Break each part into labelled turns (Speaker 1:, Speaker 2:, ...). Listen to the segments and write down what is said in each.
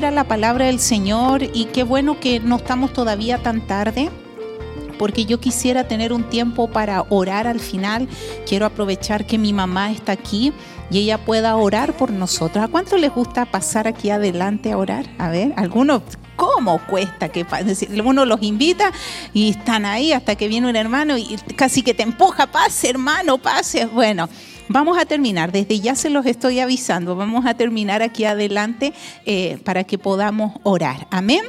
Speaker 1: ir a la palabra del Señor y qué bueno que no estamos todavía tan tarde porque yo quisiera tener un tiempo para orar al final. Quiero aprovechar que mi mamá está aquí y ella pueda orar por nosotros. ¿A cuánto les gusta pasar aquí adelante a orar? A ver, algunos ¿Cómo cuesta que uno los invita y están ahí hasta que viene un hermano y casi que te empuja, pase hermano, pase? Bueno, vamos a terminar, desde ya se los estoy avisando, vamos a terminar aquí adelante eh, para que podamos orar. Amén.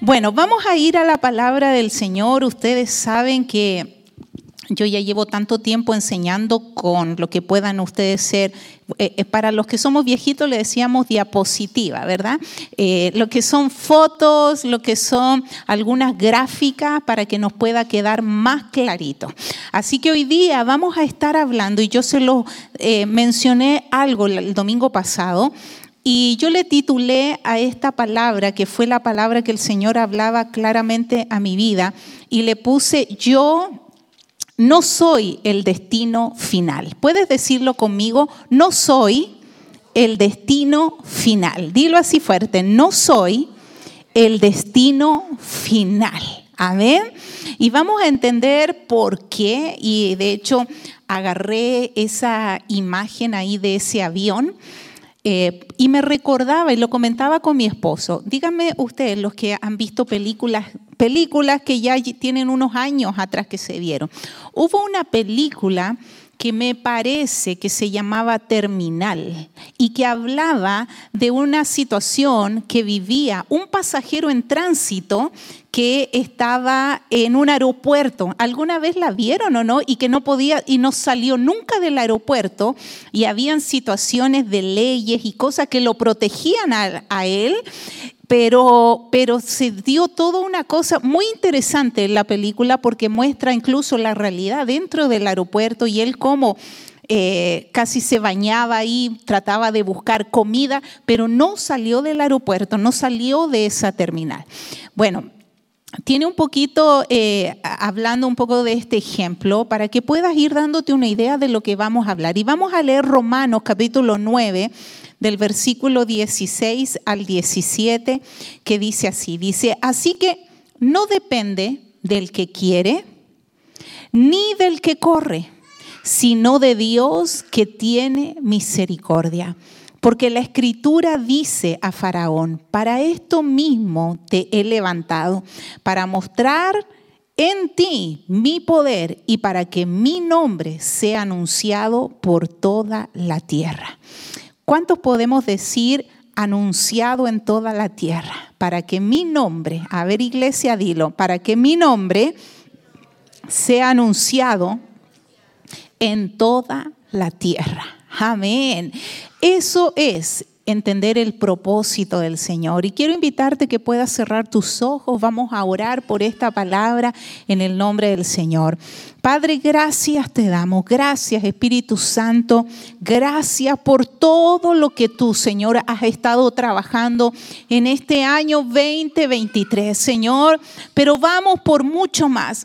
Speaker 1: Bueno, vamos a ir a la palabra del Señor. Ustedes saben que yo ya llevo tanto tiempo enseñando con lo que puedan ustedes ser. Eh, eh, para los que somos viejitos le decíamos diapositiva, ¿verdad? Eh, lo que son fotos, lo que son algunas gráficas para que nos pueda quedar más clarito. Así que hoy día vamos a estar hablando, y yo se lo mencioné algo el domingo pasado, y yo le titulé a esta palabra, que fue la palabra que el Señor hablaba claramente a mi vida, y le puse yo no soy el destino final. ¿Puedes decirlo conmigo? No soy el destino final. Dilo así fuerte, no soy el destino final. Amén. Y vamos a entender por qué. Y de hecho agarré esa imagen ahí de ese avión eh, y me recordaba y lo comentaba con mi esposo. Díganme ustedes, los que han visto películas, películas que ya tienen unos años atrás que se vieron. Hubo una película que me parece que se llamaba Terminal y que hablaba de una situación que vivía un pasajero en tránsito que estaba en un aeropuerto. ¿Alguna vez la vieron o no? Y que no podía y no salió nunca del aeropuerto y habían situaciones de leyes y cosas que lo protegían a, a él pero, pero se dio toda una cosa muy interesante en la película porque muestra incluso la realidad dentro del aeropuerto y él cómo eh, casi se bañaba ahí, trataba de buscar comida, pero no salió del aeropuerto, no salió de esa terminal. Bueno, tiene un poquito, eh, hablando un poco de este ejemplo, para que puedas ir dándote una idea de lo que vamos a hablar. Y vamos a leer Romanos capítulo 9, del versículo 16 al 17, que dice así, dice, así que no depende del que quiere, ni del que corre, sino de Dios que tiene misericordia. Porque la escritura dice a Faraón, para esto mismo te he levantado, para mostrar en ti mi poder y para que mi nombre sea anunciado por toda la tierra. ¿Cuántos podemos decir anunciado en toda la tierra? Para que mi nombre, a ver iglesia, dilo, para que mi nombre sea anunciado en toda la tierra. Amén. Eso es entender el propósito del Señor. Y quiero invitarte que puedas cerrar tus ojos. Vamos a orar por esta palabra en el nombre del Señor. Padre, gracias te damos. Gracias Espíritu Santo. Gracias por todo lo que tú, Señor, has estado trabajando en este año 2023, Señor. Pero vamos por mucho más.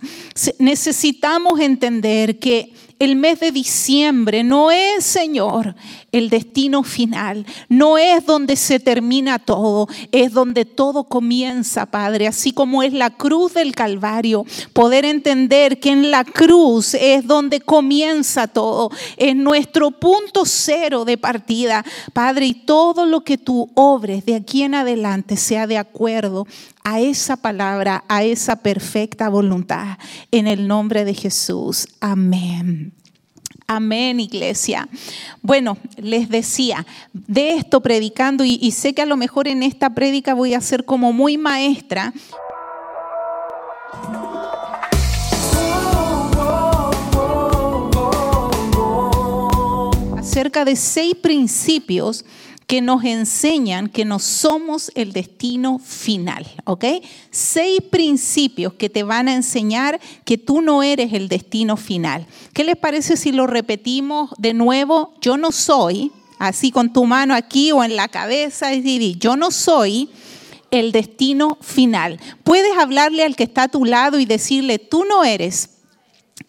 Speaker 1: Necesitamos entender que el mes de diciembre no es, Señor, el destino final. No es donde se termina todo, es donde todo comienza, Padre. Así como es la cruz del Calvario, poder entender que en la cruz es donde comienza todo, es nuestro punto cero de partida, Padre. Y todo lo que tú obres de aquí en adelante sea de acuerdo a esa palabra, a esa perfecta voluntad. En el nombre de Jesús. Amén. Amén, iglesia. Bueno, les decía, de esto predicando, y, sé que a lo mejor en esta prédica voy a ser como muy maestra. acerca de seis principios que nos enseñan que no somos el destino final, ¿ok? Seis principios que te van a enseñar que tú no eres el destino final. ¿Qué les parece si lo repetimos de nuevo? Yo no soy, así con tu mano aquí o en la cabeza, y yo no soy el destino final. Puedes hablarle al que está a tu lado y decirle, tú no eres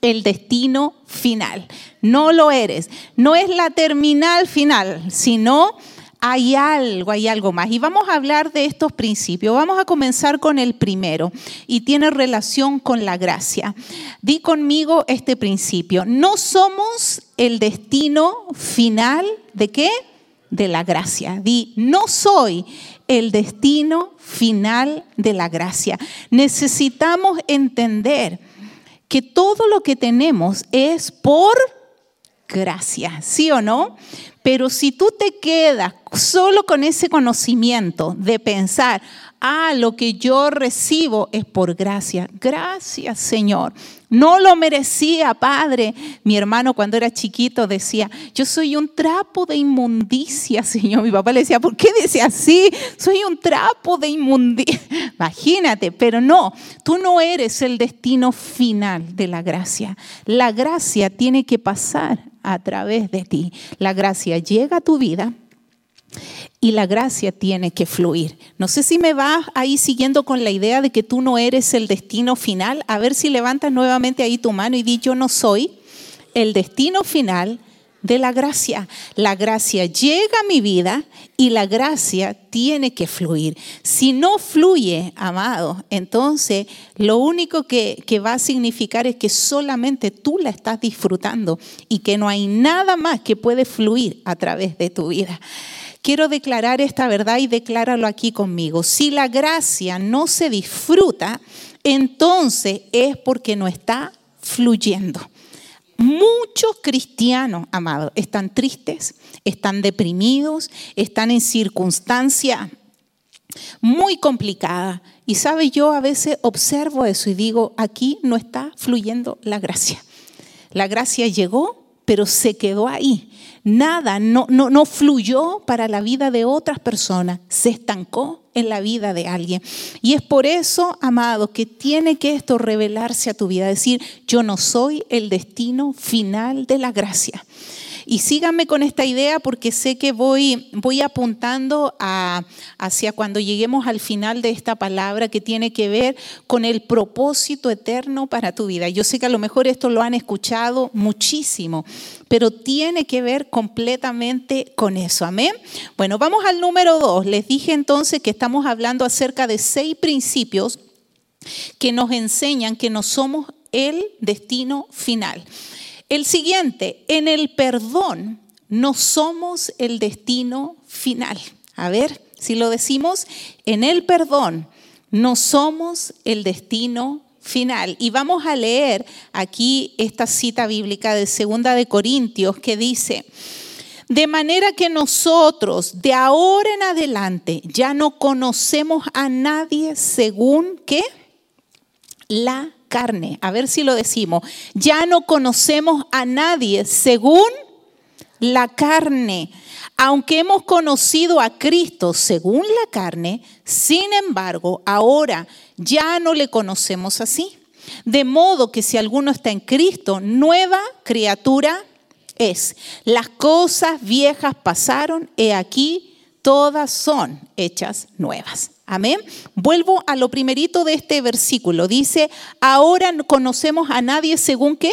Speaker 1: el destino final. No lo eres. No es la terminal final, sino hay algo, hay algo más. Y vamos a hablar de estos principios. Vamos a comenzar con el primero y tiene relación con la gracia. Di conmigo este principio. No somos el destino final de qué? De la gracia. Di, no soy el destino final de la gracia. Necesitamos entender que todo lo que tenemos es por gracia, ¿sí o no? Pero si tú te quedas solo con ese conocimiento de pensar, ah, lo que yo recibo es por gracia. Gracias, Señor. No lo merecía, Padre. Mi hermano cuando era chiquito decía, yo soy un trapo de inmundicia, Señor. Mi papá le decía, ¿por qué dice así? Soy un trapo de inmundicia. Imagínate, pero no, tú no eres el destino final de la gracia. La gracia tiene que pasar a través de ti. La gracia llega a tu vida y la gracia tiene que fluir. No sé si me vas ahí siguiendo con la idea de que tú no eres el destino final. A ver si levantas nuevamente ahí tu mano y di yo no soy el destino final de la gracia. La gracia llega a mi vida y la gracia tiene que fluir. Si no fluye, amado, entonces lo único que, va a significar es que solamente tú la estás disfrutando y que no hay nada más que puede fluir a través de tu vida. Quiero declarar esta verdad y decláralo aquí conmigo. Si la gracia no se disfruta, entonces es porque no está fluyendo. Muchos cristianos, amados, están tristes, están deprimidos, están en circunstancias muy complicadas. Y sabe, yo a veces observo eso y digo, aquí no está fluyendo la gracia. La gracia llegó, pero se quedó ahí. Nada, no, no, no fluyó para la vida de otras personas, se estancó en la vida de alguien. Y es por eso, amado, que tiene que esto revelarse a tu vida, decir, yo no soy el destino final de la gracia. Y síganme con esta idea porque sé que voy, voy apuntando hacia cuando lleguemos al final de esta palabra que tiene que ver con el propósito eterno para tu vida. Yo sé que a lo mejor esto lo han escuchado muchísimo, pero tiene que ver completamente con eso. Amén. Bueno, vamos al número dos. Les dije entonces que estamos hablando acerca de seis principios que nos enseñan que no somos el destino final. El siguiente, en el perdón no somos el destino final. A ver, si lo decimos, en el perdón no somos el destino final. Y vamos a leer aquí esta cita bíblica de Segunda de Corintios que dice, de manera que nosotros de ahora en adelante ya no conocemos a nadie según qué? La carne. A ver si lo decimos. Ya no conocemos a nadie según la carne. Aunque hemos conocido a Cristo según la carne, sin embargo, ahora ya no le conocemos así. De modo que si alguno está en Cristo, nueva criatura es. Las cosas viejas pasaron, he aquí, todas son hechas nuevas. Amén. Vuelvo a lo primerito de este versículo. Dice, ahora no conocemos a nadie según qué?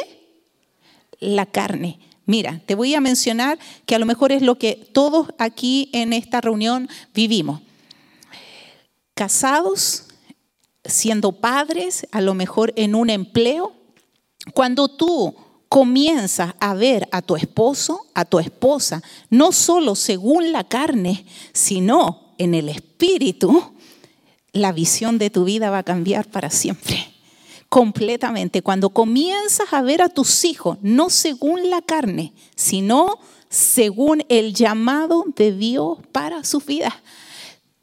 Speaker 1: La carne. Mira, te voy a mencionar que a lo mejor es lo que todos aquí en esta reunión vivimos. Casados, siendo padres, a lo mejor en un empleo. Cuando tú comienzas a ver a tu esposo, a tu esposa, no solo según la carne, sino en el espíritu, la visión de tu vida va a cambiar para siempre completamente. Cuando comienzas a ver a tus hijos, no según la carne, sino según el llamado de Dios para su vida.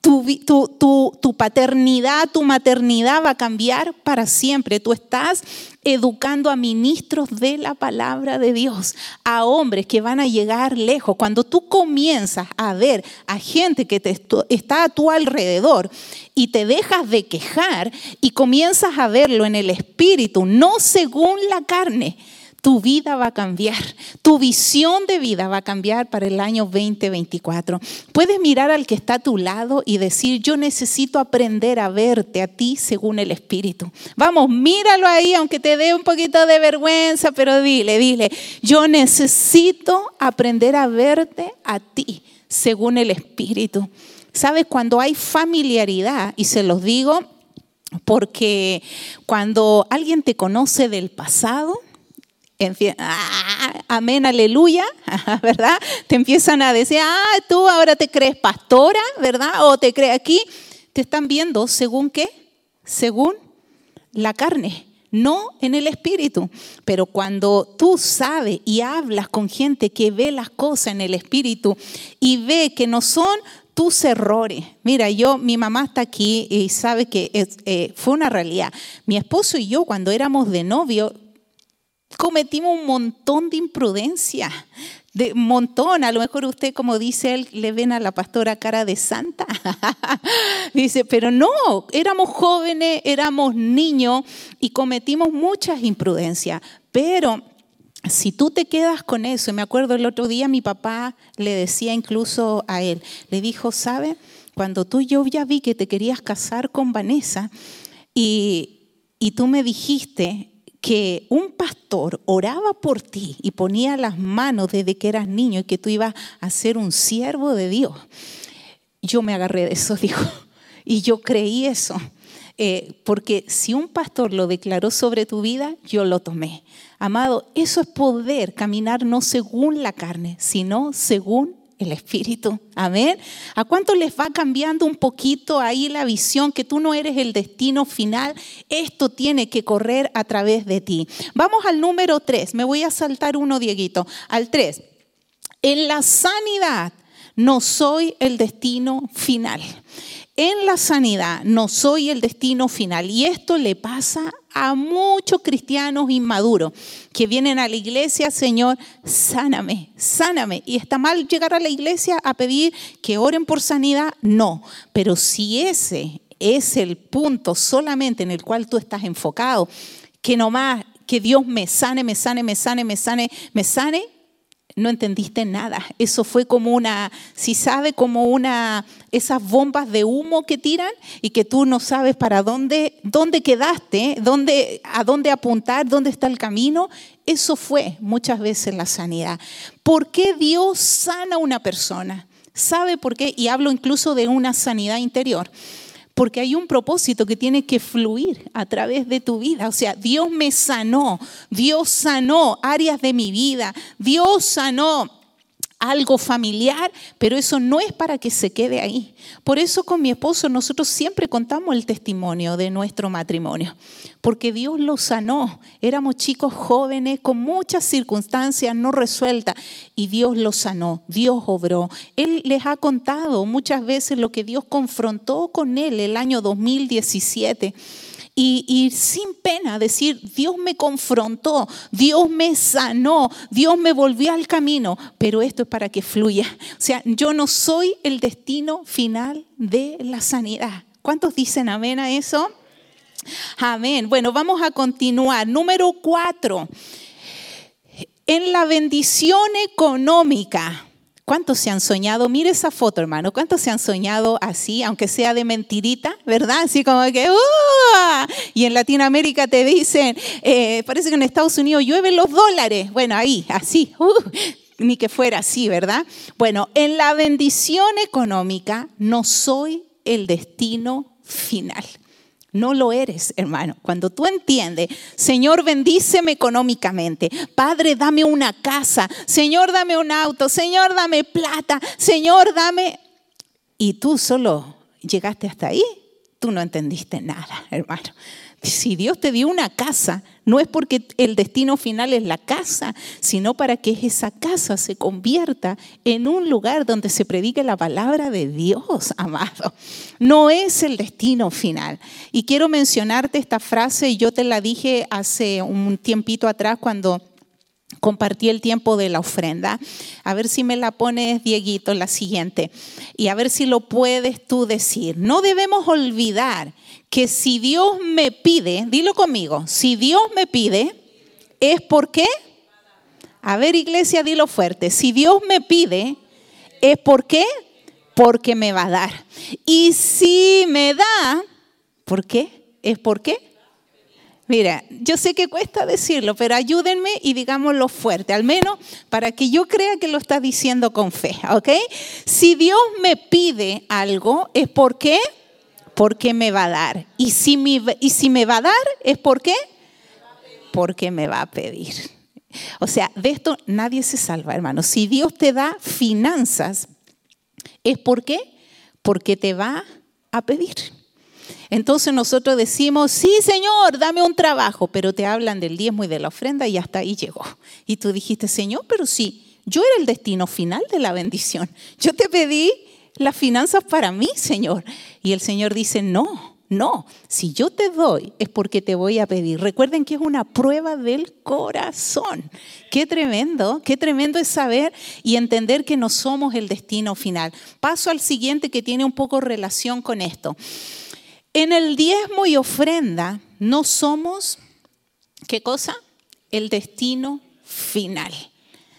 Speaker 1: Tu, paternidad, tu maternidad va a cambiar para siempre. Tú estás educando a ministros de la palabra de Dios, a hombres que van a llegar lejos. Cuando tú comienzas a ver a gente que está a tu alrededor y te dejas de quejar y comienzas a verlo en el espíritu, no según la carne, tu vida va a cambiar, tu visión de vida va a cambiar para el año 2024. Puedes mirar al que está a tu lado y decir, yo necesito aprender a verte a ti según el Espíritu. Vamos, míralo ahí, aunque te dé un poquito de vergüenza, pero dile, dile, yo necesito aprender a verte a ti según el Espíritu. ¿Sabes? Cuando hay familiaridad, y se los digo porque cuando alguien te conoce del pasado, ah, amén, aleluya, ¿verdad? Te empiezan a decir, ah, tú ahora te crees pastora, ¿verdad? O te crees aquí. Te están viendo según qué? Según la carne, no en el espíritu. Pero cuando tú sabes y hablas con gente que ve las cosas en el espíritu y ve que no son tus errores. Mira, yo, mi mamá está aquí y sabe que eh, fue una realidad. Mi esposo y yo, cuando éramos de novio, cometimos un montón de imprudencia, de montón. A lo mejor usted, como dice él, le ven a la pastora cara de santa. dice, pero no, éramos jóvenes, éramos niños y cometimos muchas imprudencias. Pero si tú te quedas con eso, me acuerdo el otro día mi papá le decía incluso a él, le dijo, ¿sabe? Cuando tú yo ya vi que te querías casar con Vanessa y, y tú me dijiste que un pastor oraba por ti y ponía las manos desde que eras niño y que tú ibas a ser un siervo de Dios. Yo me agarré de eso, dijo, y yo creí eso. Eh, porque si un pastor lo declaró sobre tu vida, yo lo tomé. Amado, eso es poder caminar no según la carne, sino según el Espíritu. Amén. ¿A cuánto les va cambiando un poquito ahí la visión que tú no eres el destino final? Esto tiene que correr a través de ti. Vamos al número 3. Me voy a saltar uno, Dieguito. Al 3. En la sanidad no soy el destino final en la sanidad no soy el destino final. Y esto le pasa a muchos cristianos inmaduros que vienen a la iglesia, Señor, sáname, sáname. Y está mal llegar a la iglesia a pedir que oren por sanidad, no. Pero si ese es el punto solamente en el cual tú estás enfocado, que nomás que Dios me sane, me sane, me sane, me sane, me sane, no entendiste nada. Eso fue como una, si sabe, como una, esas bombas de humo que tiran y que tú no sabes para dónde, dónde quedaste, dónde, a dónde apuntar, dónde está el camino. Eso fue muchas veces la sanidad. ¿Por qué Dios sana a una persona? ¿Sabe por qué? Y hablo incluso de una sanidad interior porque hay un propósito que tiene que fluir a través de tu vida. O sea, Dios me sanó, Dios sanó áreas de mi vida, Dios sanó algo familiar, pero eso no es para que se quede ahí. Por eso con mi esposo nosotros siempre contamos el testimonio de nuestro matrimonio, porque Dios lo sanó. Éramos chicos jóvenes con muchas circunstancias no resueltas y Dios lo sanó, Dios obró. Él les ha contado muchas veces lo que Dios confrontó con él el año 2017 y, sin pena decir, Dios me confrontó, Dios me sanó, Dios me volvió al camino, pero esto es para que fluya. O sea, yo no soy el destino final de la sanidad. ¿Cuántos dicen amén a eso? Amén. Bueno, vamos a continuar. Número cuatro. En la bendición económica. ¿Cuántos se han soñado? Mire esa foto, hermano. ¿Cuántos se han soñado así, aunque sea de mentirita, verdad? Así como que, ¡uh! Y en Latinoamérica te dicen, eh, parece que en Estados Unidos llueven los dólares. Bueno, ahí, así, ¡uh! ni que fuera así, ¿verdad? Bueno, en la bendición económica no soy el destino final. No lo eres, hermano. Cuando tú entiendes, Señor, bendíceme económicamente. Padre, dame una casa. Señor, dame un auto. Señor, dame plata. Señor, dame... Y tú solo llegaste hasta ahí. Tú no entendiste nada, hermano. Si Dios te dio una casa, no es porque el destino final es la casa, sino para que esa casa se convierta en un lugar donde se predique la palabra de Dios, amado. No es el destino final. Y quiero mencionarte esta frase, yo te la dije hace un tiempito atrás cuando compartí el tiempo de la ofrenda. A ver si me la pones, Dieguito, la siguiente. Y a ver si lo puedes tú decir. No debemos olvidar que si Dios me pide, dilo conmigo, si Dios me pide, es porque, a ver iglesia, dilo fuerte, si Dios me pide, es porque, porque me va a dar. Y si me da, ¿por qué? Es porque Mira, yo sé que cuesta decirlo, pero ayúdenme y digámoslo fuerte, al menos para que yo crea que lo está diciendo con fe, ¿ok? Si Dios me pide algo, ¿es por qué? Porque me va a dar. Y si me, y si me va a dar, ¿es por qué? Porque me va a pedir. O sea, de esto nadie se salva, hermano. Si Dios te da finanzas, ¿es por qué? Porque te va a pedir. Entonces nosotros decimos, sí Señor, dame un trabajo, pero te hablan del diezmo y de la ofrenda y hasta ahí llegó. Y tú dijiste, Señor, pero sí, yo era el destino final de la bendición. Yo te pedí las finanzas para mí, Señor. Y el Señor dice, no, no, si yo te doy es porque te voy a pedir. Recuerden que es una prueba del corazón. Qué tremendo, qué tremendo es saber y entender que no somos el destino final. Paso al siguiente que tiene un poco relación con esto. En el diezmo y ofrenda no somos, ¿qué cosa? El destino final.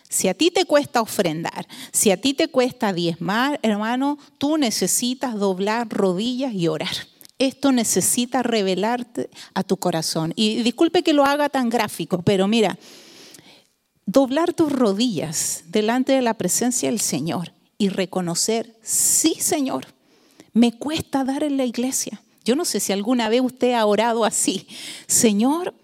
Speaker 1: Si a ti te cuesta ofrendar, si a ti te cuesta diezmar, hermano, tú necesitas doblar rodillas y orar. Esto necesita revelarte a tu corazón. Y disculpe que lo haga tan gráfico, pero mira, doblar tus rodillas delante de la presencia del Señor y reconocer, sí, Señor, me cuesta dar en la iglesia. Yo no sé si alguna vez usted ha orado así. Señor,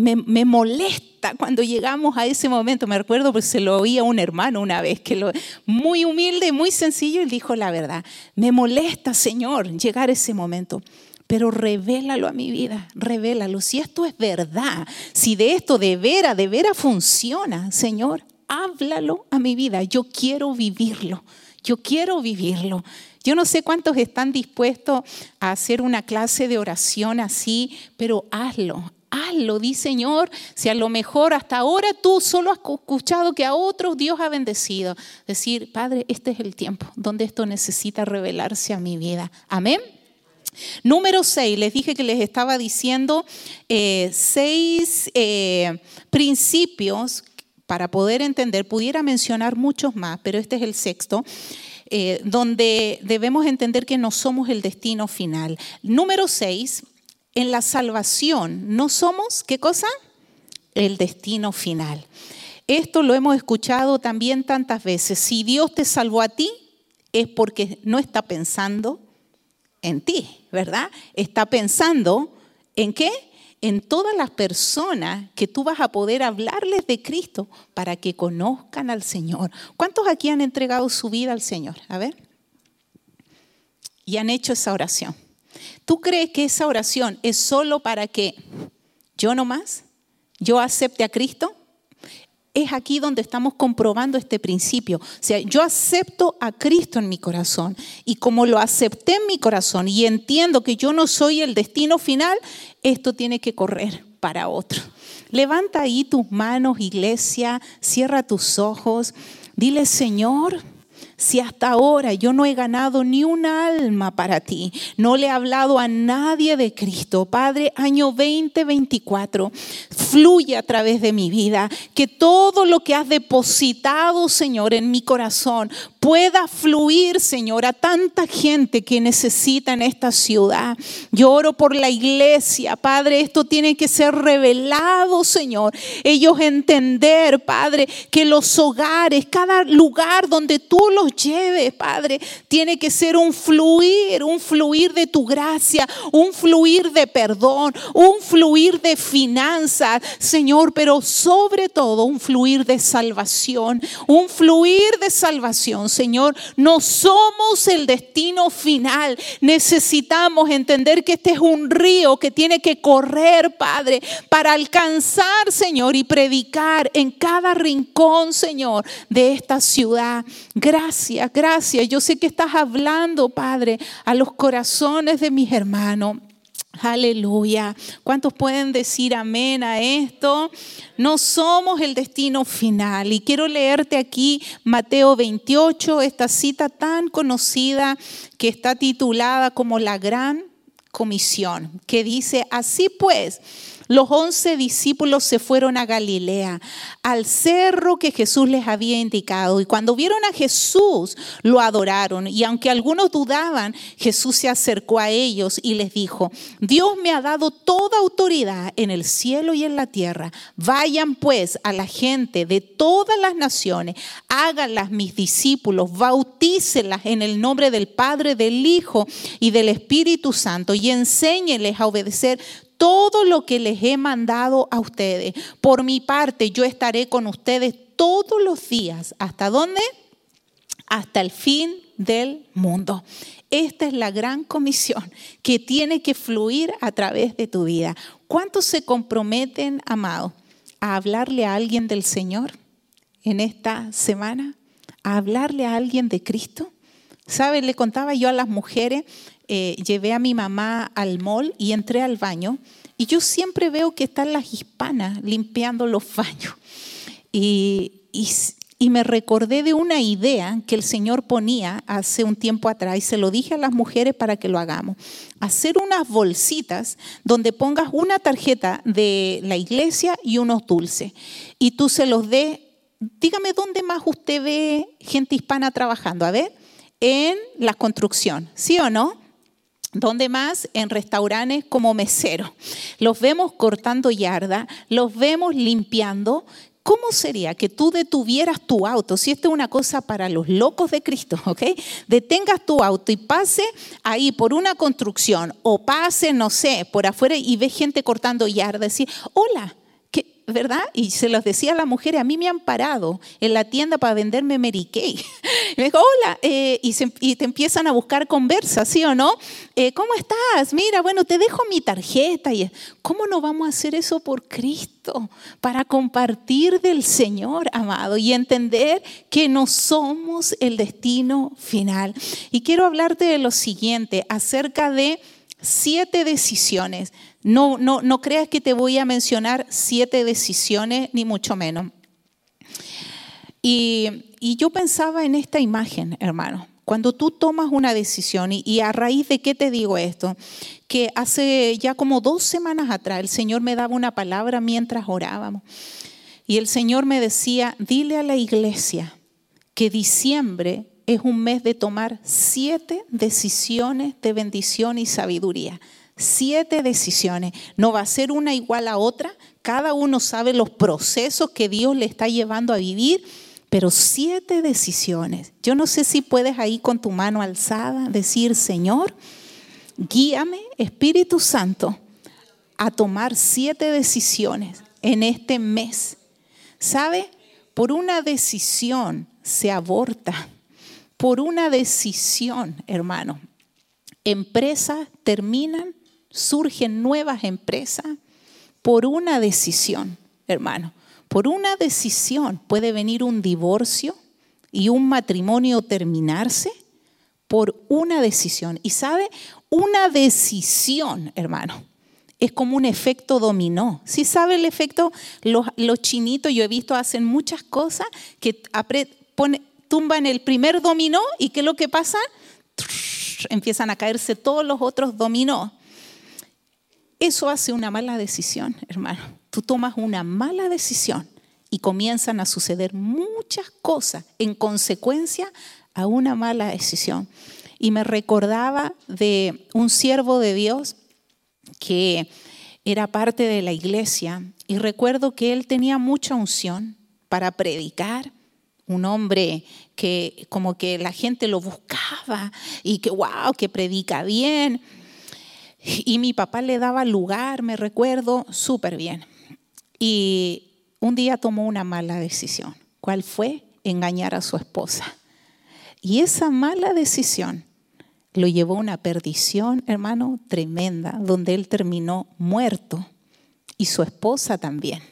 Speaker 1: me, molesta cuando llegamos a ese momento. Me recuerdo porque se lo oía un hermano una vez, que lo, muy humilde, muy sencillo, y dijo la verdad. Me molesta, Señor, llegar a ese momento. Pero revélalo a mi vida, revélalo. Si esto es verdad, si de esto de veras, de veras funciona, Señor, háblalo a mi vida. Yo quiero vivirlo. Yo quiero vivirlo. Yo no sé cuántos están dispuestos a hacer una clase de oración así, pero hazlo, hazlo, di Señor, si a lo mejor hasta ahora tú solo has escuchado que a otros Dios ha bendecido. Decir, Padre, este es el tiempo donde esto necesita revelarse a mi vida. Amén. Número seis, les dije que les estaba diciendo eh, seis eh, principios para poder entender, pudiera mencionar muchos más, pero este es el sexto. Eh, donde debemos entender que no somos el destino final. Número seis, en la salvación no somos, ¿qué cosa? El destino final. Esto lo hemos escuchado también tantas veces. Si Dios te salvó a ti, es porque no está pensando en ti, ¿verdad? Está pensando en qué? en todas las personas que tú vas a poder hablarles de Cristo para que conozcan al Señor. ¿Cuántos aquí han entregado su vida al Señor? A ver. Y han hecho esa oración. ¿Tú crees que esa oración es solo para que yo nomás, yo acepte a Cristo? es aquí donde estamos comprobando este principio. O sea, yo acepto a Cristo en mi corazón y como lo acepté en mi corazón y entiendo que yo no soy el destino final, esto tiene que correr para otro. Levanta ahí tus manos, iglesia, cierra tus ojos, dile, Señor, si hasta ahora yo no he ganado ni un alma para ti, no le he hablado a nadie de Cristo, Padre, año 2024, fluye a través de mi vida, que todo lo que has depositado, Señor, en mi corazón pueda fluir, Señor, a tanta gente que necesita en esta ciudad. Yo oro por la iglesia, Padre, esto tiene que ser revelado, Señor. Ellos entender, Padre, que los hogares, cada lugar donde tú los lleves, Padre, tiene que ser un fluir, un fluir de tu gracia, un fluir de perdón, un fluir de finanzas, Señor, pero sobre todo un fluir de salvación, un fluir de salvación Señor. No somos el destino final. Necesitamos entender que este es un río que tiene que correr, Padre, para alcanzar, Señor, y predicar en cada rincón, Señor, de esta ciudad. Gracias, gracias. Yo sé que estás hablando, Padre, a los corazones de mis hermanos. Aleluya. ¿Cuántos pueden decir amén a esto? No somos el destino final. Y quiero leerte aquí Mateo 28, esta cita tan conocida que está titulada como la gran comisión, que dice, así pues, los once discípulos se fueron a Galilea, al cerro que Jesús les había indicado. Y cuando vieron a Jesús, lo adoraron. Y aunque algunos dudaban, Jesús se acercó a ellos y les dijo, Dios me ha dado toda autoridad en el cielo y en la tierra. Vayan pues a la gente de todas las naciones, háganlas mis discípulos, bautícelas en el nombre del Padre, del Hijo y del Espíritu Santo y enséñenles a obedecer todo lo que les he mandado a ustedes. Por mi parte, yo estaré con ustedes todos los días. ¿Hasta dónde? Hasta el fin del mundo. Esta es la gran comisión que tiene que fluir a través de tu vida. ¿Cuántos se comprometen, amado, a hablarle a alguien del Señor en esta semana? ¿A hablarle a alguien de Cristo? ¿Sabe? Le contaba yo a las mujeres, eh, llevé a mi mamá al mall y entré al baño y yo siempre veo que están las hispanas limpiando los baños. Y, y, me recordé de una idea que el Señor ponía hace un tiempo atrás y se lo dije a las mujeres para que lo hagamos. Hacer unas bolsitas donde pongas una tarjeta de la iglesia y unos dulces y tú se los des. Dígame dónde más usted ve gente hispana trabajando. A ver, en la construcción, ¿sí o no? ¿Dónde más? En restaurantes como mesero. Los vemos cortando yarda, los vemos limpiando. ¿Cómo sería que tú detuvieras tu auto? Si esto es una cosa para los locos de Cristo, ¿ok? Detengas tu auto y pase ahí por una construcción o pase, no sé, por afuera y ve gente cortando yarda. Decir, hola, ¿verdad? Y se los decía a la mujer, a mí me han parado en la tienda para venderme Mary Kay. Y me dijo, hola, eh, y, te empiezan a buscar conversa, ¿sí o no? Eh, ¿Cómo estás? Mira, bueno, te dejo mi tarjeta. Y, ¿Cómo no vamos a hacer eso por Cristo? Para compartir del Señor, amado, y entender que no somos el destino final. Y quiero hablarte de lo siguiente, acerca de siete decisiones no, no, no creas que te voy a mencionar siete decisiones, ni mucho menos. Y, yo pensaba en esta imagen, hermano. Cuando tú tomas una decisión, y, y, a raíz de qué te digo esto, que hace ya como dos semanas atrás el Señor me daba una palabra mientras orábamos. Y el Señor me decía, dile a la iglesia que diciembre es un mes de tomar siete decisiones de bendición y sabiduría siete decisiones. No va a ser una igual a otra. Cada uno sabe los procesos que Dios le está llevando a vivir, pero siete decisiones. Yo no sé si puedes ahí con tu mano alzada decir, Señor, guíame, Espíritu Santo, a tomar siete decisiones en este mes. ¿Sabe? Por una decisión se aborta. Por una decisión, hermano, empresas terminan surgen nuevas empresas por una decisión, hermano. Por una decisión puede venir un divorcio y un matrimonio terminarse por una decisión. Y sabe, una decisión, hermano, es como un efecto dominó. Si sabe el efecto, los, chinitos, yo he visto, hacen muchas cosas que tumban el primer dominó y ¿qué es lo que pasa? Empiezan a caerse todos los otros dominó. Eso hace una mala decisión, hermano. Tú tomas una mala decisión y comienzan a suceder muchas cosas en consecuencia a una mala decisión. Y me recordaba de un siervo de Dios que era parte de la iglesia y recuerdo que él tenía mucha unción para predicar, un hombre que como que la gente lo buscaba y que wow, que predica bien. Y mi papá le daba lugar, me recuerdo, súper bien. Y un día tomó una mala decisión. ¿Cuál fue? Engañar a su esposa. Y esa mala decisión lo llevó a una perdición, hermano, tremenda, donde él terminó muerto y su esposa también,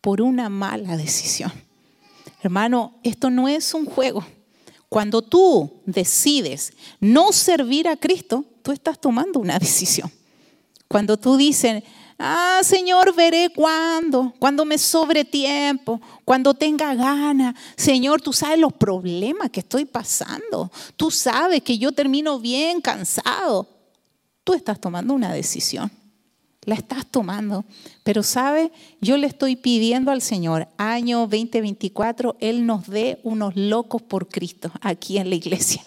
Speaker 1: por una mala decisión. Hermano, esto no es un juego. Cuando tú decides no servir a Cristo, tú estás tomando una decisión. Cuando tú dices, ah, Señor, veré cuándo, cuando me sobre tiempo, cuando tenga ganas. Señor, tú sabes los problemas que estoy pasando. Tú sabes que yo termino bien cansado. Tú estás tomando una decisión. La estás tomando. Pero sabe, yo le estoy pidiendo al Señor, año 2024, Él nos dé unos locos por Cristo aquí en la iglesia.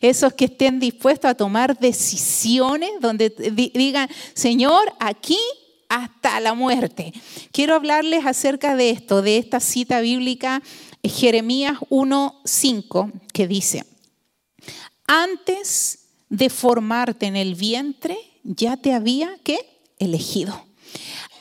Speaker 1: Esos que estén dispuestos a tomar decisiones donde digan, Señor, aquí hasta la muerte. Quiero hablarles acerca de esto, de esta cita bíblica, Jeremías 1.5, que dice, antes de formarte en el vientre, ya te había, ¿qué? Elegido.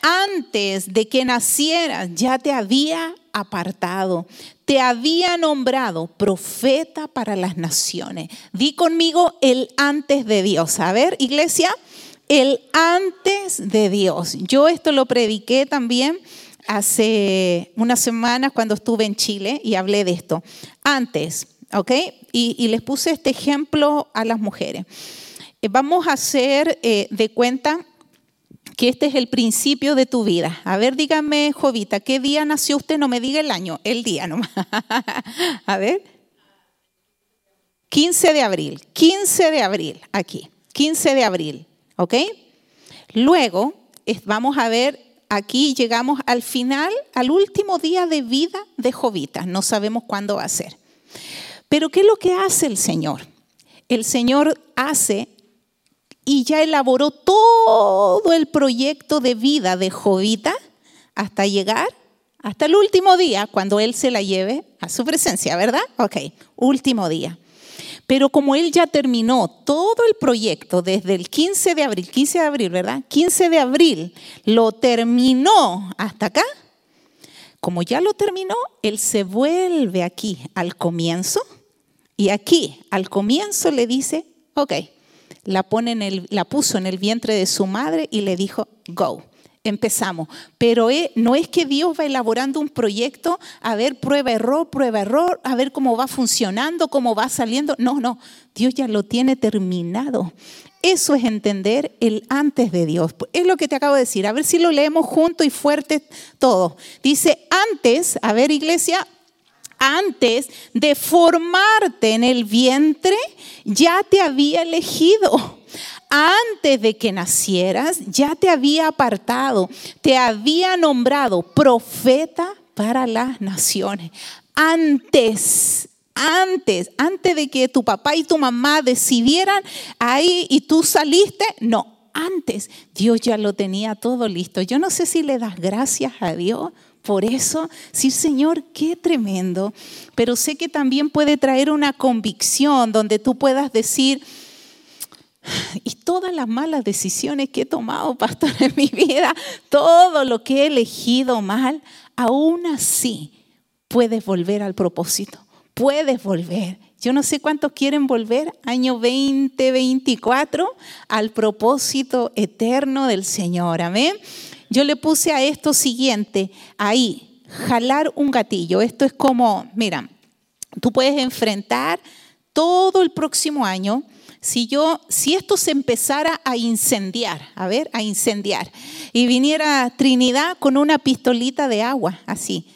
Speaker 1: Antes de que nacieras, ya te había apartado. Te había nombrado profeta para las naciones. Di conmigo el antes de Dios. A ver, iglesia, el antes de Dios. Yo esto lo prediqué también hace unas semanas cuando estuve en Chile y hablé de esto. Antes, ¿ok? Y, les puse este ejemplo a las mujeres. Eh, vamos a hacer eh, de cuenta que este es el principio de tu vida. A ver, dígame, Jovita, ¿qué día nació usted? No me diga el año, el día nomás. a ver. 15 de abril, 15 de abril, aquí, 15 de abril, ¿ok? Luego vamos a ver, aquí llegamos al final, al último día de vida de Jovita, no sabemos cuándo va a ser. Pero ¿qué es lo que hace el Señor? El Señor hace y ya elaboró todo el proyecto de vida de Jovita hasta llegar hasta el último día, cuando Él se la lleve a su presencia, ¿verdad? Ok, último día. Pero como Él ya terminó todo el proyecto desde el 15 de abril, 15 de abril, ¿verdad? 15 de abril, lo terminó hasta acá. Como ya lo terminó, Él se vuelve aquí al comienzo y aquí, al comienzo, le dice, ok, la, pone en el, la puso en el vientre de su madre y le dijo, go. Empezamos. Pero no es que Dios va elaborando un proyecto, a ver, prueba, error, prueba, error, a ver cómo va funcionando, cómo va saliendo. No, no, Dios ya lo tiene terminado. Eso es entender el antes de Dios. Es lo que te acabo de decir. A ver si lo leemos junto y fuerte todo. Dice, antes, a ver iglesia, antes de formarte en el vientre, ya te había elegido. Antes de que nacieras, ya te había apartado, te había nombrado profeta para las naciones. Antes, antes, antes de que tu papá y tu mamá decidieran ahí y tú saliste, no, antes Dios ya lo tenía todo listo. Yo no sé si le das gracias a Dios por eso, sí, Señor, qué tremendo. Pero sé que también puede traer una convicción donde tú puedas decir, y todas las malas decisiones que he tomado, pastor, en mi vida, todo lo que he elegido mal, aún así puedes volver al propósito, puedes volver. Yo no sé cuántos quieren volver año 2024 al propósito eterno del Señor. Amén. Yo le puse a esto siguiente, ahí, jalar un gatillo. Esto es como, mira, tú puedes enfrentar todo el próximo año si yo, si esto se empezara a incendiar, a ver, a incendiar, y viniera Trinidad con una pistolita de agua, así,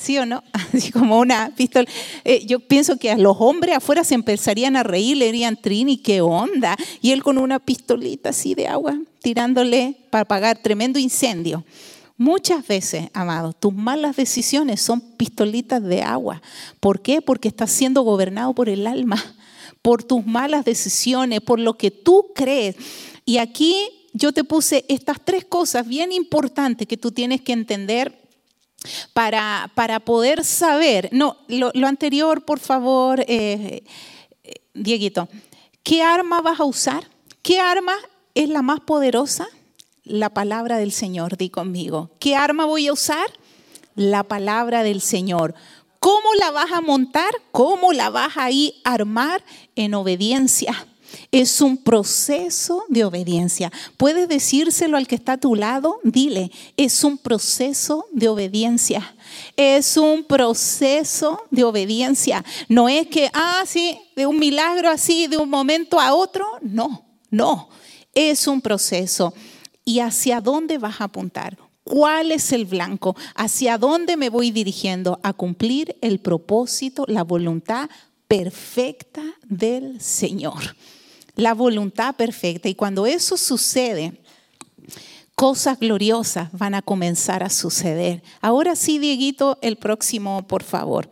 Speaker 1: ¿sí o no? Así como una pistola. Eh, yo pienso que a los hombres afuera se empezarían a reír, le dirían, Trini, ¿qué onda? Y él con una pistolita así de agua, tirándole para apagar tremendo incendio. Muchas veces, amados, tus malas decisiones son pistolitas de agua. ¿Por qué? Porque estás siendo gobernado por el alma, por tus malas decisiones, por lo que tú crees. Y aquí yo te puse estas tres cosas bien importantes que tú tienes que entender para, para poder saber. No, lo, anterior, por favor, eh, eh, Dieguito. ¿Qué arma vas a usar? ¿Qué arma es la más poderosa? La palabra del Señor, di conmigo. ¿Qué arma voy a usar? La palabra del Señor. ¿Cómo la vas a montar? ¿Cómo la vas a ir armar? En obediencia. Es un proceso de obediencia. Puedes decírselo al que está a tu lado, dile, es un proceso de obediencia. Es un proceso de obediencia. No es que, ah, sí, de un milagro así, de un momento a otro. No, no. Es un proceso. ¿Y hacia dónde vas a apuntar? ¿Cuál es el blanco? ¿Hacia dónde me voy dirigiendo? A cumplir el propósito, la voluntad perfecta del Señor. La voluntad perfecta. Y cuando eso sucede, cosas gloriosas van a comenzar a suceder. Ahora sí, Dieguito, el próximo, por favor.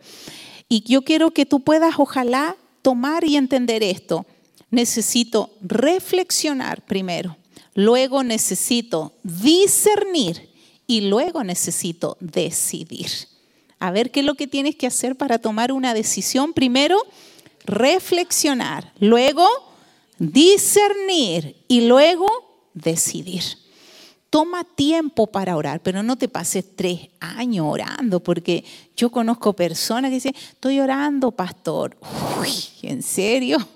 Speaker 1: Y yo quiero que tú puedas, ojalá, tomar y entender esto. Necesito reflexionar primero, luego necesito discernir y luego necesito decidir. A ver qué es lo que tienes que hacer para tomar una decisión. Primero, reflexionar, luego discernir y luego decidir. Toma tiempo para orar, pero no te pases tres años orando, porque yo conozco personas que dicen, estoy orando, pastor. Uy, ¿en serio?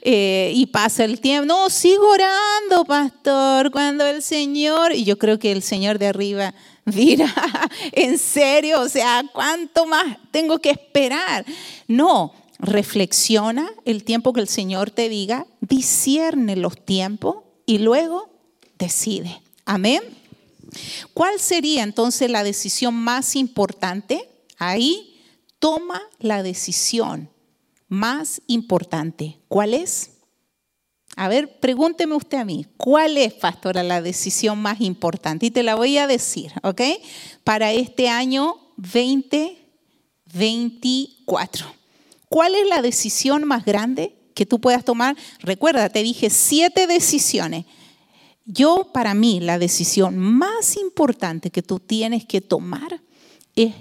Speaker 1: Eh, y pasa el tiempo, no, sigo orando, pastor, cuando el Señor, y yo creo que el Señor de arriba dirá, ¿en serio? O sea, ¿cuánto más tengo que esperar? No, reflexiona el tiempo que el Señor te diga, discierne los tiempos y luego decide. Amén. ¿Cuál sería entonces la decisión más importante? Ahí toma la decisión más importante. ¿Cuál es? A ver, pregúnteme usted a mí, ¿cuál es, pastora, la decisión más importante? Y te la voy a decir, ¿ok? Para este año 2024. ¿Cuál es la decisión más grande que tú puedas tomar? Recuerda, te dije siete decisiones. Yo, para mí, la decisión más importante que tú tienes que tomar es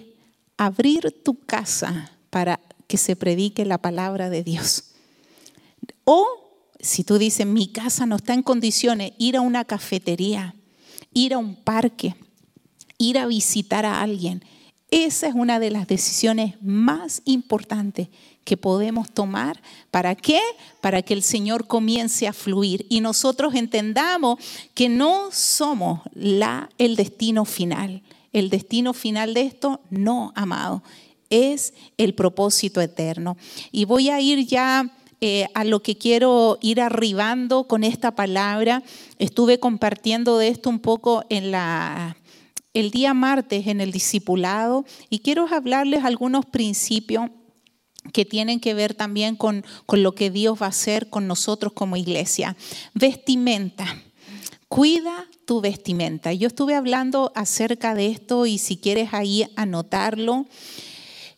Speaker 1: abrir tu casa para que se predique la palabra de Dios. O, si tú dices, mi casa no está en condiciones, ir a una cafetería, ir a un parque, ir a visitar a alguien. Esa es una de las decisiones más importantes que podemos tomar. ¿Para qué? Para que el Señor comience a fluir y nosotros entendamos que no somos la, el destino final. El destino final de esto, no, amado, es el propósito eterno. Y voy a ir ya eh, a lo que quiero ir arribando con esta palabra. Estuve compartiendo de esto un poco en la, el día martes en el discipulado y quiero hablarles algunos principios que tienen que ver también con, lo que Dios va a hacer con nosotros como iglesia. Vestimenta. Cuida tu vestimenta. Yo estuve hablando acerca de esto y si quieres ahí anotarlo.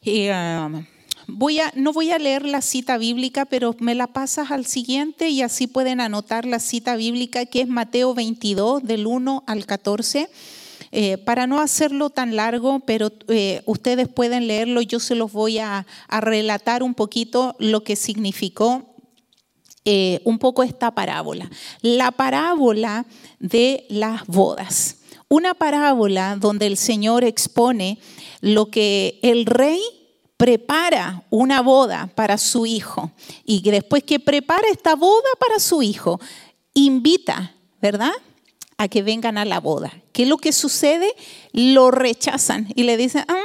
Speaker 1: Um, voy a, no voy a leer la cita bíblica, pero me la pasas al siguiente y así pueden anotar la cita bíblica que es Mateo 22 del 1 al 14. Eh, para no hacerlo tan largo, pero eh, ustedes pueden leerlo, yo se los voy a, relatar un poquito lo que significó eh, un poco esta parábola. La parábola de las bodas. Una parábola donde el Señor expone lo que el rey prepara una boda para su hijo y después que prepara esta boda para su hijo, invita, ¿verdad? A que vengan a la boda. ¿Qué es lo que sucede? Lo rechazan y le dicen, ah,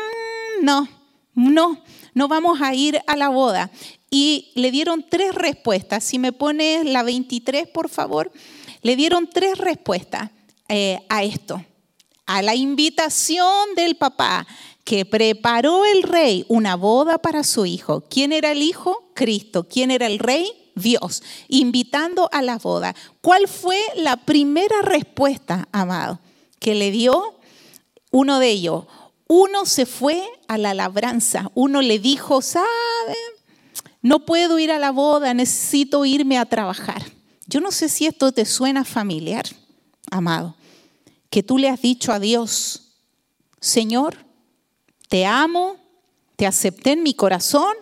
Speaker 1: no, no, no vamos a ir a la boda. Y le dieron tres respuestas. Si me pones la 23, por favor. Le dieron tres respuestas eh, a esto. A la invitación del papá que preparó el rey una boda para su hijo. ¿Quién era el hijo? Cristo. ¿Quién era el rey? Dios, invitando a la boda. ¿Cuál fue la primera respuesta, amado, que le dio uno de ellos? Uno se fue a la labranza, uno le dijo, ¿sabe? No puedo ir a la boda, necesito irme a trabajar. Yo no sé si esto te suena familiar, amado, que tú le has dicho a Dios, Señor, te amo, te acepté en mi corazón,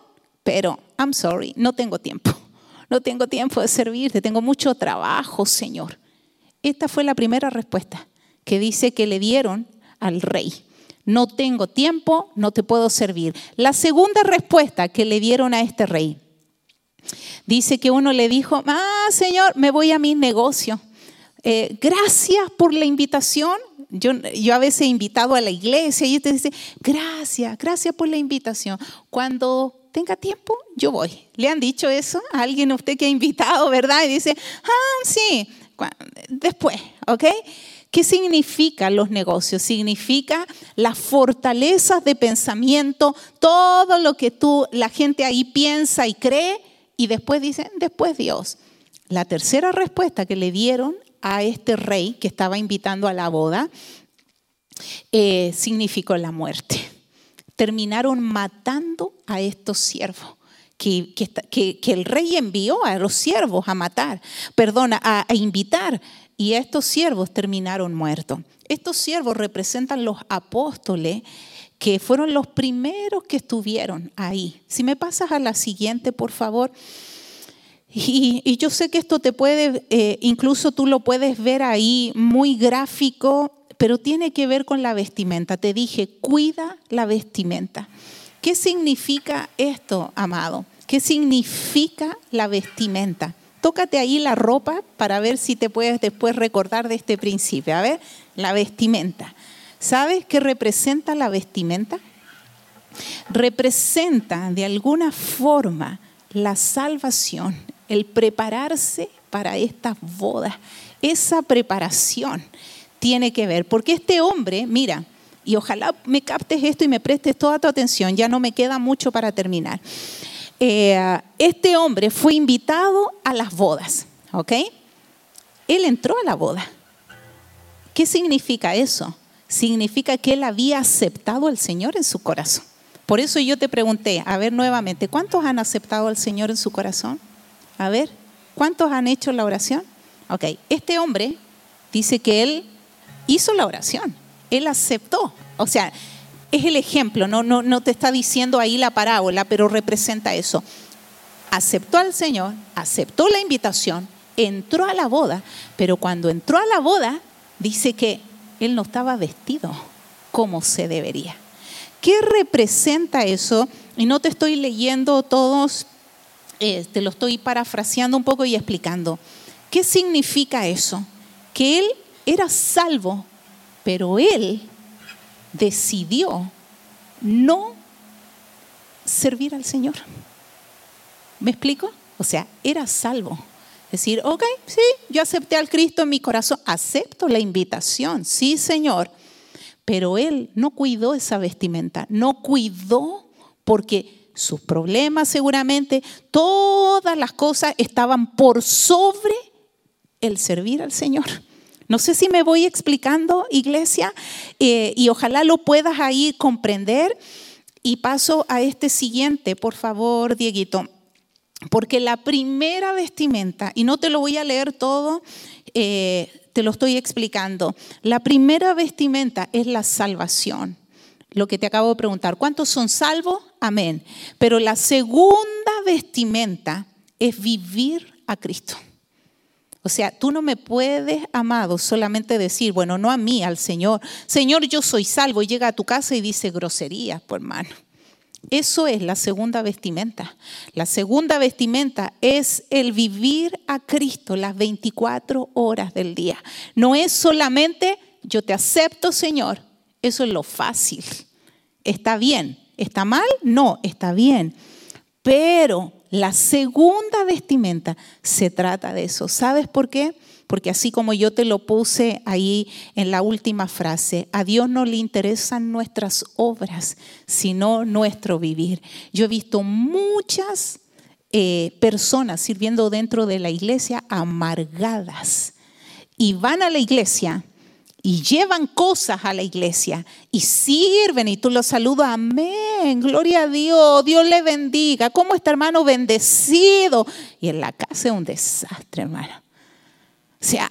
Speaker 1: pero I'm sorry, no tengo tiempo no tengo tiempo de servirte, tengo mucho trabajo, Señor. Esta fue la primera respuesta que dice que le dieron al rey. No tengo tiempo, no te puedo servir. La segunda respuesta que le dieron a este rey. Dice que uno le dijo, ah, Señor, me voy a mi negocio. Eh, gracias por la invitación. Yo, yo a veces he invitado a la iglesia y usted dice, gracias, gracias por la invitación. Cuando tenga tiempo, yo voy. ¿Le han dicho eso a alguien usted que ha invitado, verdad? Y dice, ah, sí, después, ¿ok? ¿Qué significa los negocios? Significa las fortalezas de pensamiento, todo lo que tú, la gente ahí piensa y cree, y después dicen, después Dios. La tercera respuesta que le dieron a este rey que estaba invitando a la boda, eh, significó la muerte. Terminaron matando a estos siervos. Que, que, el rey envió a los siervos a matar, perdona, a, invitar, y estos siervos terminaron muertos. Estos siervos representan los apóstoles que fueron los primeros que estuvieron ahí. Si me pasas a la siguiente, por favor. Y, yo sé que esto te puede, eh, incluso tú lo puedes ver ahí muy gráfico, pero tiene que ver con la vestimenta. Te dije, cuida la vestimenta. ¿Qué significa esto, amado? ¿Qué significa la vestimenta? Tócate ahí la ropa para ver si te puedes después recordar de este principio. A ver, la vestimenta. ¿Sabes qué representa la vestimenta? Representa de alguna forma la salvación, el prepararse para estas bodas. Esa preparación tiene que ver, porque este hombre, mira, y ojalá me captes esto y me prestes toda tu atención, ya no me queda mucho para terminar. Eh, este hombre fue invitado a las bodas, ¿ok? Él entró a la boda. ¿Qué significa eso? Significa que él había aceptado al Señor en su corazón. Por eso yo te pregunté, a ver nuevamente, ¿cuántos han aceptado al Señor en su corazón? A ver, ¿cuántos han hecho la oración? Ok, este hombre dice que él hizo la oración, él aceptó. O sea, es el ejemplo, no, no, no te está diciendo ahí la parábola, pero representa eso. Aceptó al Señor, aceptó la invitación, entró a la boda, pero cuando entró a la boda, dice que él no estaba vestido como se debería. ¿Qué representa eso? Y no te estoy leyendo todos, eh, te lo estoy parafraseando un poco y explicando. ¿Qué significa eso? Que él era salvo, pero él decidió no servir al Señor. ¿Me explico? O sea, era salvo. Decir, ok, sí, yo acepté al Cristo en mi corazón, acepto la invitación, sí, Señor pero él no cuidó esa vestimenta, no cuidó porque sus problemas seguramente, todas las cosas estaban por sobre el servir al Señor. No sé si me voy explicando, iglesia, eh, y ojalá lo puedas ahí comprender. Y paso a este siguiente, por favor, Dieguito. Porque la primera vestimenta, y no te lo voy a leer todo, eh, te lo estoy explicando. La primera vestimenta es la salvación. Lo que te acabo de preguntar, ¿cuántos son salvos? Amén. Pero la segunda vestimenta es vivir a Cristo. O sea, tú no me puedes, amado, solamente decir, bueno, no a mí, al Señor. Señor, yo soy salvo. Y llega a tu casa y dice groserías, por hermano. Eso es la segunda vestimenta. La segunda vestimenta es el vivir a Cristo las 24 horas del día. No es solamente yo te acepto, Señor. Eso es lo fácil. Está bien. ¿Está mal? No, está bien. Pero la segunda vestimenta se trata de eso. ¿Sabes por qué? porque así como yo te lo puse ahí en la última frase, a Dios no le interesan nuestras obras, sino nuestro vivir. Yo he visto muchas eh, personas sirviendo dentro de la iglesia amargadas y van a la iglesia y llevan cosas a la iglesia y sirven y tú los saludas, amén, gloria a Dios, Dios le bendiga, ¿cómo está hermano bendecido? Y en la casa es un desastre, hermano. O sea,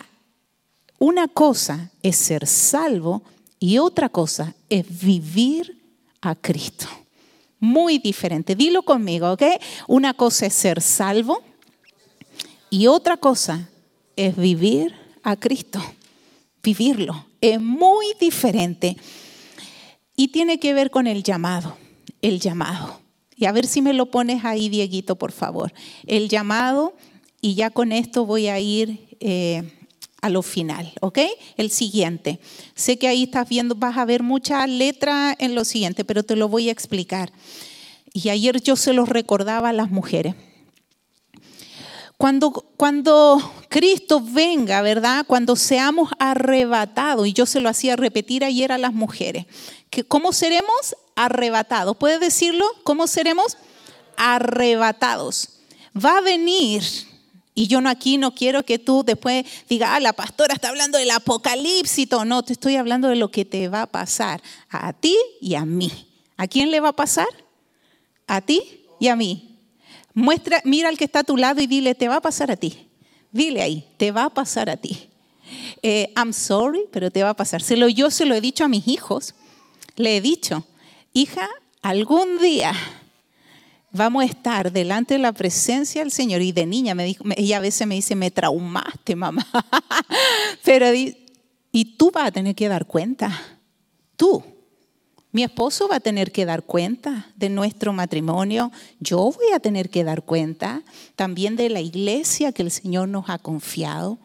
Speaker 1: una cosa es ser salvo y otra cosa es vivir a Cristo. Muy diferente. Dilo conmigo, ¿ok? Una cosa es ser salvo y otra cosa es vivir a Cristo. Vivirlo. Es muy diferente. Y tiene que ver con el llamado. El llamado. Y a ver si me lo pones ahí, Dieguito, por favor. El llamado, y ya con esto voy a ir eh, a lo final, ¿ok? El siguiente. Sé que ahí estás viendo, vas a ver mucha letra en lo siguiente, pero te lo voy a explicar. Y ayer yo se los recordaba a las mujeres. Cuando, cuando Cristo venga, ¿verdad? Cuando seamos arrebatados, y yo se lo hacía repetir ayer a las mujeres, que ¿cómo seremos? Arrebatados. ¿Puede decirlo? ¿Cómo seremos? Arrebatados. Va a venir Y yo no aquí no quiero que tú después digas, ah, la pastora está hablando del apocalipsis. No, te estoy hablando de lo que te va a pasar a ti y a mí. ¿A quién le va a pasar? A ti y a mí. Muestra, mira al que está a tu lado y dile, te va a pasar a ti. Dile ahí, te va a pasar a ti. Eh, I'm sorry, pero te va a pasar. Se lo, yo se lo he dicho a mis hijos. Le he dicho, hija, algún día vamos a estar delante de la presencia del Señor. Y de niña, me dijo, ella a veces me dice, me traumaste, mamá. Pero, y tú vas a tener que dar cuenta. Tú. Mi esposo va a tener que dar cuenta de nuestro matrimonio. Yo voy a tener que dar cuenta también de la iglesia que el Señor nos ha confiado.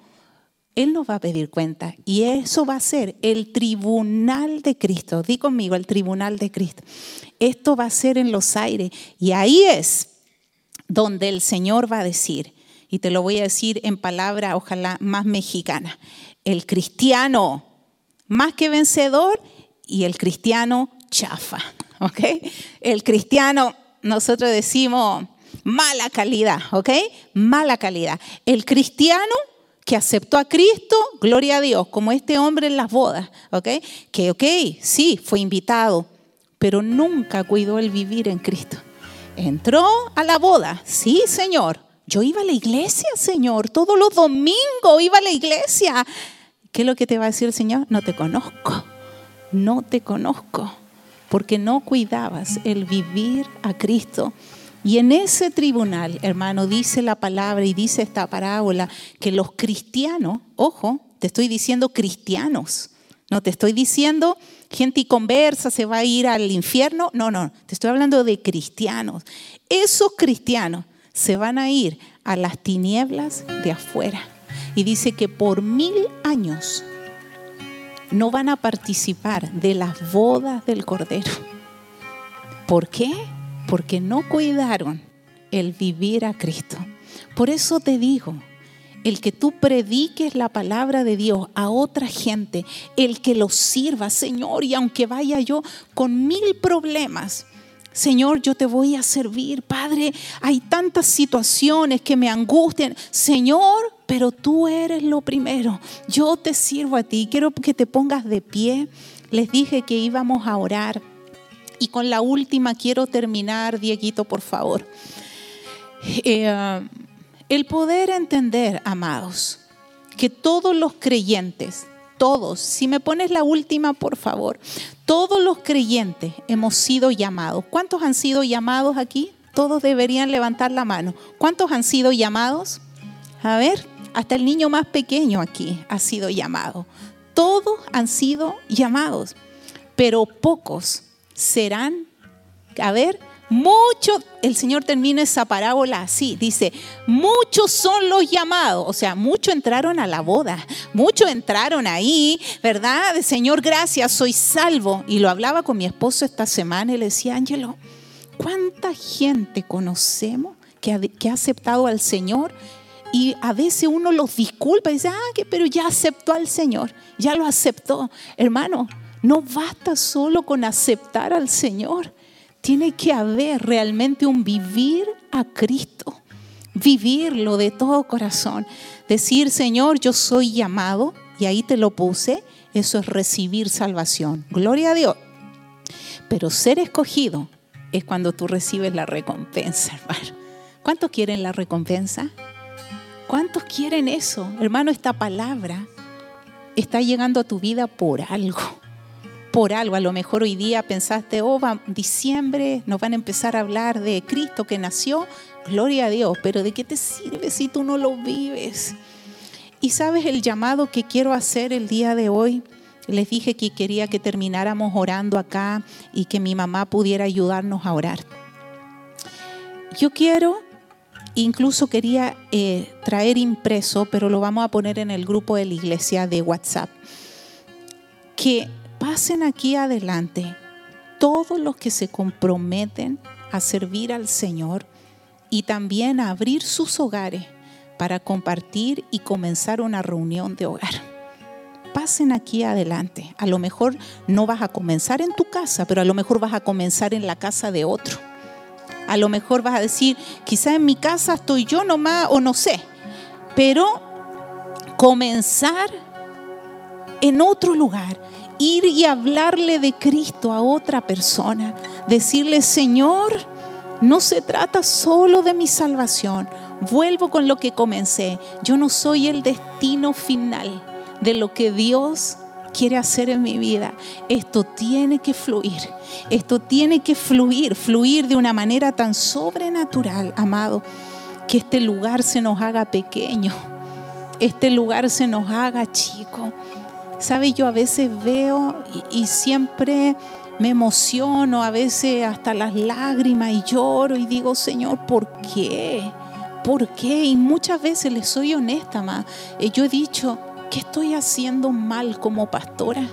Speaker 1: Él nos va a pedir cuenta y eso va a ser el tribunal de Cristo. Di conmigo, el tribunal de Cristo. Esto va a ser en los aires y ahí es donde el Señor va a decir, y te lo voy a decir en palabra ojalá más mexicana, el cristiano más que vencedor y el cristiano chafa, ¿ok? El cristiano, nosotros decimos mala calidad, ¿ok? Mala calidad. El cristiano que aceptó a Cristo, gloria a Dios, como este hombre en las bodas, ¿ok? Que, ok, sí, fue invitado, pero nunca cuidó el vivir en Cristo. Entró a la boda, sí, Señor. Yo iba a la iglesia, Señor, todos los domingos iba a la iglesia. ¿Qué es lo que te va a decir el Señor? No te conozco, no te conozco, porque no cuidabas el vivir a Cristo y en ese tribunal, hermano, dice la palabra y dice esta parábola que los cristianos, ojo, te estoy diciendo cristianos, no te estoy diciendo gente y conversa, se va a ir al infierno, no, no, te estoy hablando de cristianos. Esos cristianos se van a ir a las tinieblas de afuera. Y dice que por mil años no van a participar de las bodas del Cordero. ¿Por qué? porque no cuidaron el vivir a Cristo. Por eso te digo, el que tú prediques la palabra de Dios a otra gente, el que lo sirva, Señor, y aunque vaya yo con mil problemas, Señor, yo te voy a servir, Padre, hay tantas situaciones que me angustian, Señor, pero tú eres lo primero, yo te sirvo a ti, quiero que te pongas de pie. Les dije que íbamos a orar. Y con la última quiero terminar, Dieguito, por favor. Eh, el poder entender, amados, que todos los creyentes, todos, si me pones la última, por favor, todos los creyentes hemos sido llamados. ¿Cuántos han sido llamados aquí? Todos deberían levantar la mano. ¿Cuántos han sido llamados? A ver, hasta el niño más pequeño aquí ha sido llamado. Todos han sido llamados, pero pocos serán, a ver, muchos, el Señor termina esa parábola así, dice, muchos son los llamados, o sea, muchos entraron a la boda, muchos entraron ahí, ¿verdad? Señor, gracias, soy salvo. Y lo hablaba con mi esposo esta semana y le decía, Ángelo, ¿cuánta gente conocemos que ha, que ha aceptado al Señor? Y a veces uno los disculpa y dice, ah, pero ya aceptó al Señor, ya lo aceptó. Hermano, no basta solo con aceptar al Señor. Tiene que haber realmente un vivir a Cristo. Vivirlo de todo corazón. Decir, Señor, yo soy llamado, y ahí te lo puse, eso es recibir salvación. Gloria a Dios. Pero ser escogido es cuando tú recibes la recompensa, hermano. ¿Cuántos quieren la recompensa? ¿Cuántos quieren eso? Hermano, esta palabra está llegando a tu vida por algo por algo. A lo mejor hoy día pensaste, oh, diciembre nos van a empezar a hablar de Cristo que nació. Gloria a Dios, pero ¿de qué te sirve si tú no lo vives? Y sabes el llamado que quiero hacer el día de hoy. Les dije que quería que termináramos orando acá y que mi mamá pudiera ayudarnos a orar. Yo quiero, incluso quería eh, traer impreso, pero lo vamos a poner en el grupo de la iglesia de WhatsApp, que pasen aquí adelante todos los que se comprometen a servir al Señor y también a abrir sus hogares para compartir y comenzar una reunión de hogar. Pasen aquí adelante. A lo mejor no vas a comenzar en tu casa, pero a lo mejor vas a comenzar en la casa de otro. A lo mejor vas a decir, quizá en mi casa estoy yo nomás o no sé, pero comenzar en otro lugar, ir y hablarle de Cristo a otra persona, decirle, Señor, no se trata solo de mi salvación, vuelvo con lo que comencé, yo no soy el destino final de lo que Dios quiere hacer en mi vida. Esto tiene que fluir. Esto tiene que fluir, fluir de una manera tan sobrenatural, amado, que este lugar se nos haga pequeño. Este lugar se nos haga chico. ¿Sabe? Yo a veces veo y, siempre me emociono, a veces hasta las lágrimas y lloro y digo, Señor, ¿por qué? ¿Por qué? Y muchas veces les soy honesta, más. Eh, yo he dicho, ¿Qué estoy haciendo mal como pastora?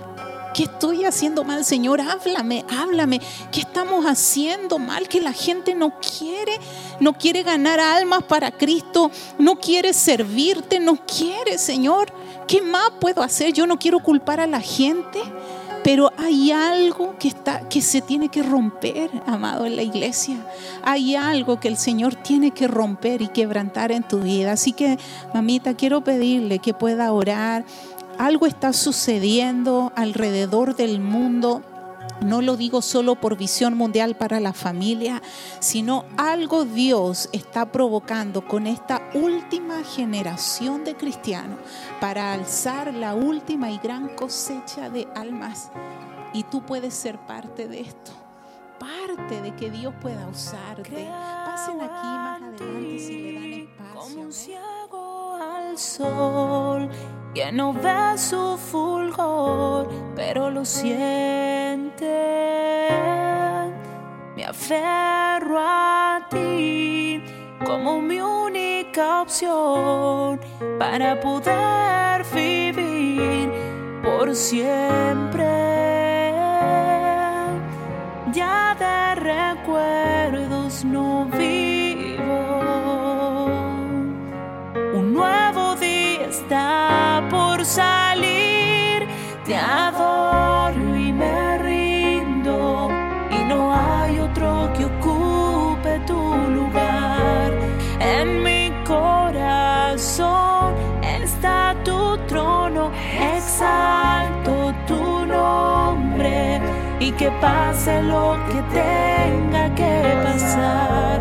Speaker 1: ¿Qué estoy haciendo mal, Señor? Háblame, háblame. ¿Qué estamos haciendo mal? Que la gente no quiere, no quiere ganar almas para Cristo, no quiere servirte, no quiere, Señor. ¿Qué más puedo hacer? Yo no quiero culpar a la gente. Pero hay algo que, está, que se tiene que romper, amado, en la iglesia. Hay algo que el Señor tiene que romper y quebrantar en tu vida. Así que, mamita, quiero pedirle que pueda orar. Algo está sucediendo alrededor del mundo no lo digo solo por visión mundial para la familia, sino algo Dios está provocando con esta última generación de cristianos para alzar la última y gran cosecha de almas. Y tú puedes ser parte de esto, parte de que Dios pueda usarte. Pasen aquí más adelante si le dan espacio.
Speaker 2: Al sol que no ve su fulgor, pero lo siente. Me aferro a ti como mi única opción para poder vivir por siempre. Ya de recuerdos no vivo. Por salir, te adoro y me rindo. Y no hay otro que ocupe tu lugar en mi corazón. Está tu trono, exalto tu nombre y que pase lo que tenga que pasar.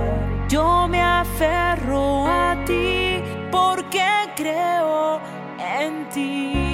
Speaker 2: Yo me aferro a ti porque creo en ti.